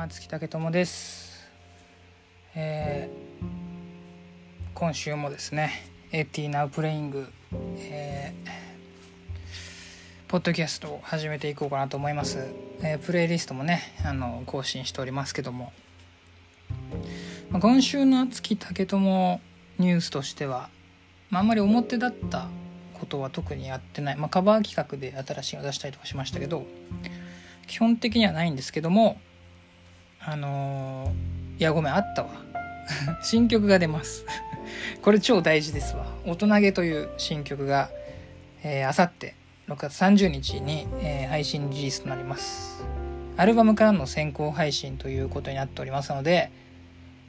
は月竹友です、えー今週もですね AT Now Playing、えーポッドキャストを始めていこうかなと思います、えープレイリストもねあの更新しておりますけども、今週の月竹友ニュースとしては、まあ、あんまり表だったことは特にやってない、まあ、カバー企画で新しいの出したりとかしましたけど基本的にはないんですけどもあのーいやごめんあったわ。新曲が出ます。これ超大事ですわ「大人げ」という新曲がえーあさって6月30日に、えー配信リリースとなります。アルバムからの先行配信ということになっておりますので、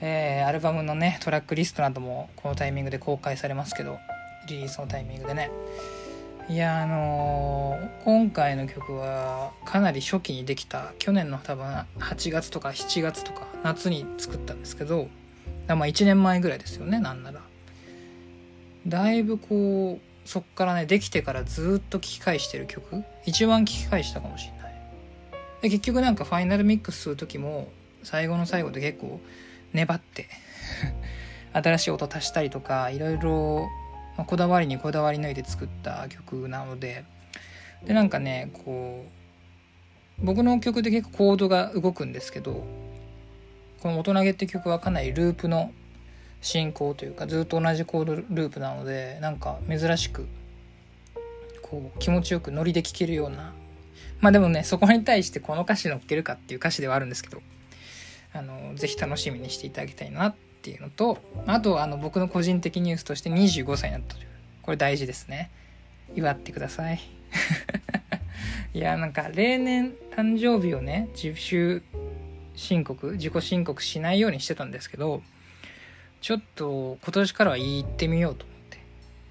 えーアルバムのねトラックリストなどもこのタイミングで公開されますけどリリースのタイミングでね。いやあのー今回の曲はかなり初期にできた去年の多分8月とか7月とか夏に作ったんですけどまあ1年前ぐらいですよねなんなら。だいぶこうそっからねできてからずっと聴き返してる曲。一番聴き返したかもしれない。で結局なんかファイナルミックスする時も最後の最後で結構粘って 新しい音足したりとかいろいろまあこだわりにこだわり抜いて作った曲なのででなんかねこう僕の曲で結構コードが動くんですけどこの「大人げ」って曲はかなりループの進行というかずっと同じコードループなのでなんか珍しくこう気持ちよくノリで聴けるようなまあでもねそこに対してこの歌詞乗っけるかっていう歌詞ではあるんですけどあのぜひ楽しみにしていただきたいなっていうのとあとあの僕の個人的ニュースとして25歳になったというこれ大事ですね。祝ってください。いやなんか例年誕生日をね自主申告自己申告しないようにしてたんですけどちょっと今年からは言ってみようと思って。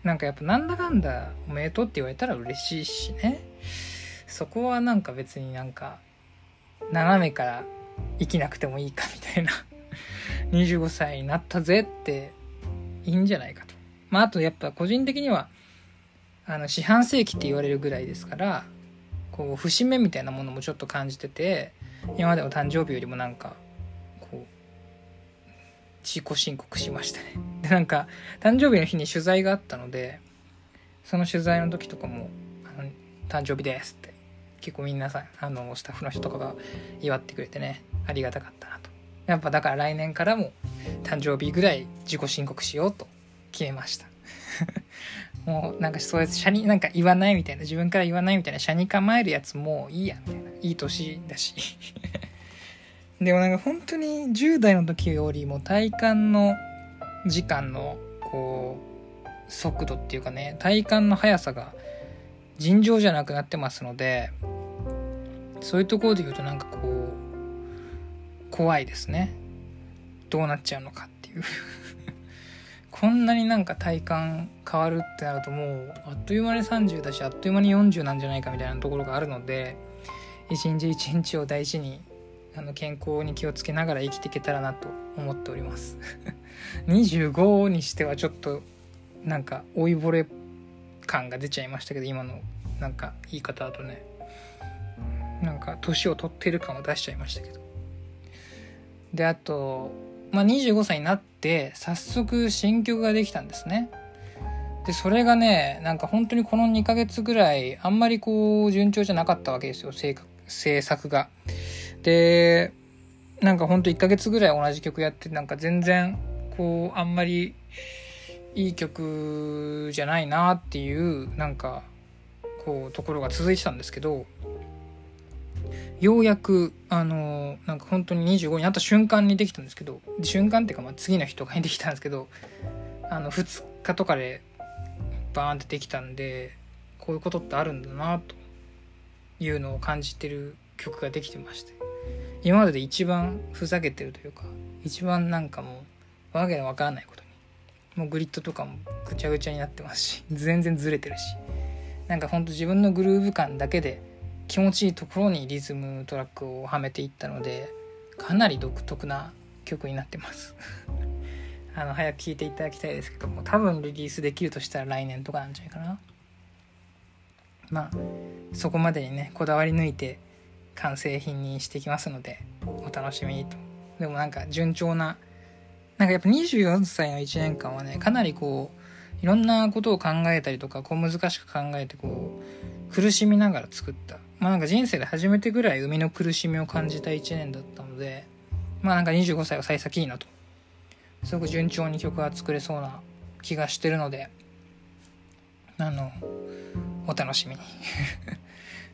なんかやっぱなんだかんだおめでとうって言われたら嬉しいしね。そこはなんか別になんか斜めから生きなくてもいいかみたいな。25歳になったぜっていいんじゃないかと。まああとやっぱ個人的にはあの四半世紀って言われるぐらいですからこう節目みたいなものもちょっと感じてて今までの誕生日よりもなんかこう自己申告しましたね。でなんか誕生日の日に取材があったのでその取材の時とかも「あの誕生日です」って結構みんなさあのスタッフの人とかが祝ってくれてねありがたかったなと。やっぱだから来年からも誕生日ぐらい自己申告しようと決めました。もうなんかそうやって社になんか言わないみたいな自分から言わないみたいな社に構えるやつもういいやみたいな。いい年だし。でもなんか本当に10代の時よりも体感の時間のこう速度っていうかね体感の速さが尋常じゃなくなってますのでそういうところで言うとなんかこう怖いですね。どうなっちゃうのかっていう。こんなになんか体感変わるってなるともうあっという間に30だしあっという間に40なんじゃないかみたいなところがあるので一日一日を大事にあの健康に気をつけながら生きていけたらなと思っております。25にしてはちょっとなんか老いぼれ感が出ちゃいましたけど今のなんか言い方だとね。なんか年を取ってる感を出しちゃいましたけど。であと、まあ、25歳になって早速新曲ができたんですね。でそれがねなんか本当にこの2ヶ月ぐらいあんまりこう順調じゃなかったわけですよ制制作が。でなんかほんと1ヶ月ぐらい同じ曲やってなんか全然こうあんまりいい曲じゃないなっていうなんかこうところが続いてたんですけどようやくあのなんか本当に25になった瞬間にできたんですけど瞬間っていうかまあ次の日とかにできたんですけどあの2日とかでバーンってできたんでこういうことってあるんだなというのを感じてる曲ができてまして今までで一番ふざけてるというか一番なんかもうわけのわからないことにもうグリッドとかもぐちゃぐちゃになってますし全然ずれてるしなんかほんと自分のグルーヴ感だけで気持ちいいところにリズムトラックをはめていったのでかなり独特な曲になってます。あの早く聴いていただきたいですけども多分リリースできるとしたら来年とかなんじゃないかな。まあそこまでにねこだわり抜いて完成品にしていきますのでお楽しみにと。でもなんか順調ななんかやっぱ24歳の1年間はねかなりこういろんなことを考えたりとかこう難しく考えてこう苦しみながら作ったまあなんか人生で初めてぐらい生みの苦しみを感じた1年だったのでまあなんか25歳は幸先いいなと。すごく順調に曲が作れそうな気がしてるのであのお楽しみに。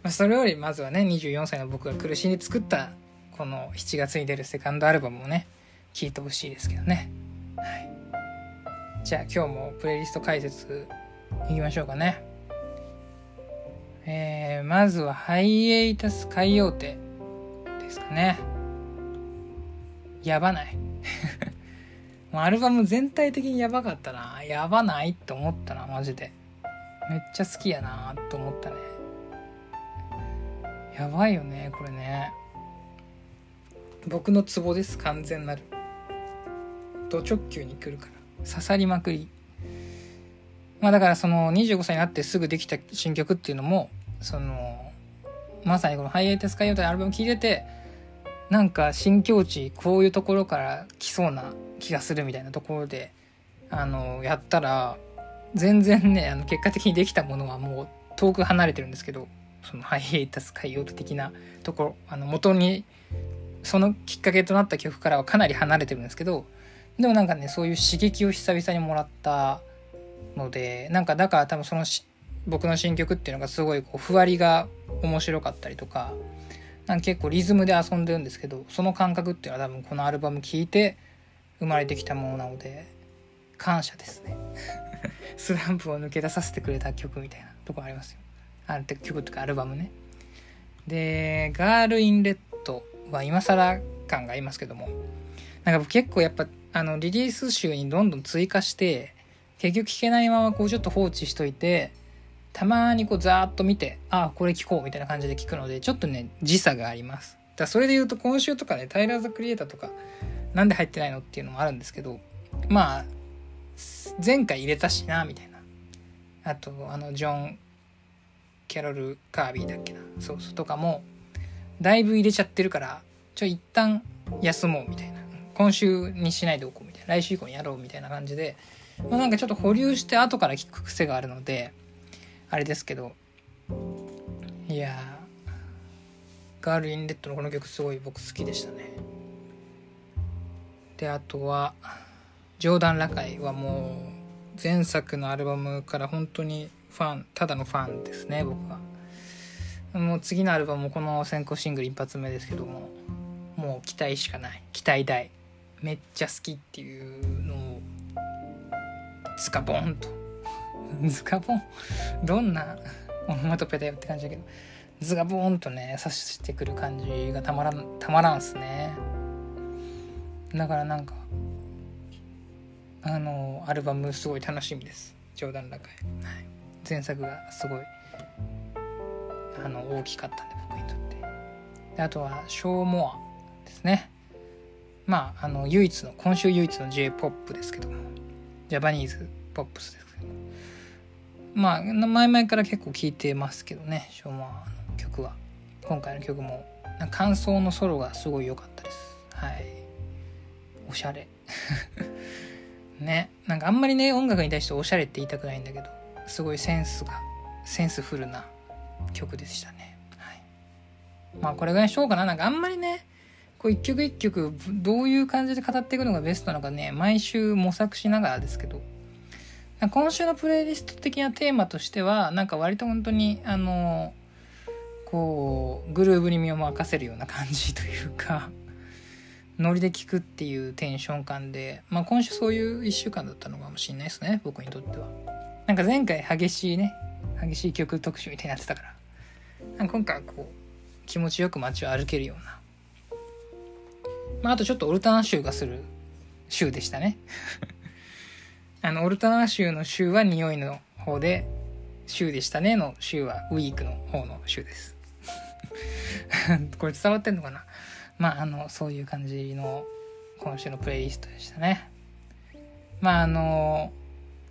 それよりまずはね24歳の僕が苦しんで作ったこの7月に出るセカンドアルバムをね聴いてほしいですけどね、はい、じゃあ今日もプレイリスト解説いきましょうかね。えー、まずはハイエイタス海洋亭ですかね。やばない。アルバム全体的にやばかったな。やばないって思ったなマジで。めっちゃ好きやなと思ったね。やばいよねこれね。僕のツボです完全なる。ド直球に来るから。刺さりまくり。まあだからその25歳になってすぐできた新曲っていうのもそのまさにこの「ハイエイテスカイオというアルバム聴いててなんか新境地こういうところから来そうな気がするみたいなところであのやったら全然ねあの結果的にできたものはもう遠く離れてるんですけどそのハイエイタス海洋的なところあの元にそのきっかけとなった曲からはかなり離れてるんですけどでもなんかねそういう刺激を久々にもらったのでなんかだから多分その僕の新曲っていうのがすごいこうふわりが面白かったりとかなんか結構リズムで遊んでるんですけどその感覚っていうのは多分このアルバム聴いて生まれてきたものなので感謝ですね。スランプを抜け出させてくれた曲みたいなとこありますよ。ある曲っていうかアルバムね。で「ガール・イン・レッド」は今更感がありますけどもなんか結構やっぱあのリリース集にどんどん追加して結局聴けないままこうちょっと放置しといてたまにこうざーっと見てああこれ聴こうみたいな感じで聞くのでちょっとね時差があります。だそれで言うと今週とかねタイラー・ザ・クリエイターとかなんで入ってないのっていうのもあるんですけどまあ前回入れたしなみたいな。あとあのジョン・キャロル・カービーだっけな。そうそうとかもだいぶ入れちゃってるからちょ一旦休もうみたいな。今週にしないでおこうみたいな。来週以降にやろうみたいな感じで、まあ、なんかちょっと保留して後から聞く癖があるのであれですけど。いやガール・イン・レッドのこの曲すごい僕好きでしたね。であとはジョーダン・ラカイはもう前作のアルバムから本当にファンただのファンですね僕は。もう次のアルバムもこの先行シングル一発目ですけどももう期待しかない。期待大。めっちゃ好きっていうスカボンと。ズカボン？どんなオノマトペだよって感じだけど。ズガボーンとね刺してくる感じがたまらんたまらんすね。だからなんかあのアルバムすごい楽しみです。冗談高い、はい、前作がすごいあの大きかったんで僕にとって。であとはショーモアですね。まああの唯一の今週唯一の j p o p ですけども。ジャパニーズポップスですけど。まあ前々から結構聴いてますけどねショーモアの曲は。今回の曲も感想のソロがすごい良かったです。はい。おしゃれ。ね。なんかあんまりね音楽に対しておしゃれって言いたくないんだけどすごいセンスがセンスフルな曲でしたね。はい、まあこれぐらいにしようかな。なんかあんまりね、こう一曲一曲どういう感じで語っていくのがベストなのかね、毎週模索しながらですけど、今週のプレイリスト的なテーマとしては、なんか割と本当に、あの、こう、グルーブに身を任せるような感じというか、ノリで聴くっていうテンション感で、まあ今週そういう一週間だったのかもしれないですね、僕にとっては。なんか前回激しいね、激しい曲特集みたいになってたから、今回はこう、気持ちよく街を歩けるような。まあ、あとちょっとオルタナ州がする州でしたね。あの、オルタナ州の州は匂いの方で、州でしたねの州はウィークの方の州です。これ伝わってんのかな？まあ、あの、そういう感じの今週のプレイリストでしたね。まあ、あの、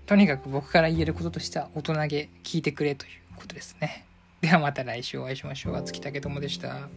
とにかく僕から言えることとしては大人げ聞いてくれということですね。ではまた来週お会いしましょう。月竹友でした。